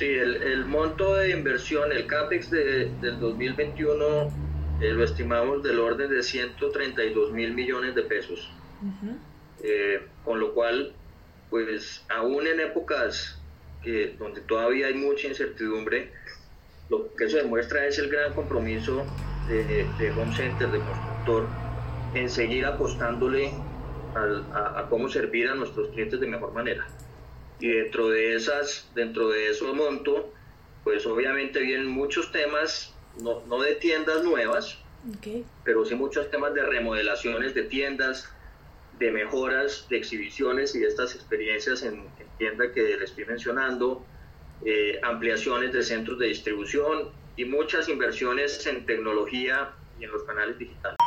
Sí, el, monto de inversión, el CAPEX de, del 2021 eh, lo estimamos del orden de 132 mil millones de pesos. Eh, con lo cual, pues aún en épocas que, donde todavía hay mucha incertidumbre, lo que eso demuestra es el gran compromiso de, de Home Center, de constructor, en seguir apostándole a, cómo servir a nuestros clientes de mejor manera. Y dentro de esas, dentro de ese monto, pues obviamente vienen muchos temas, no, no de tiendas nuevas, pero sí muchos temas de remodelaciones de tiendas, de mejoras, de exhibiciones y de estas experiencias en, tienda que les estoy mencionando, eh, ampliaciones de centros de distribución y muchas inversiones en tecnología y en los canales digitales.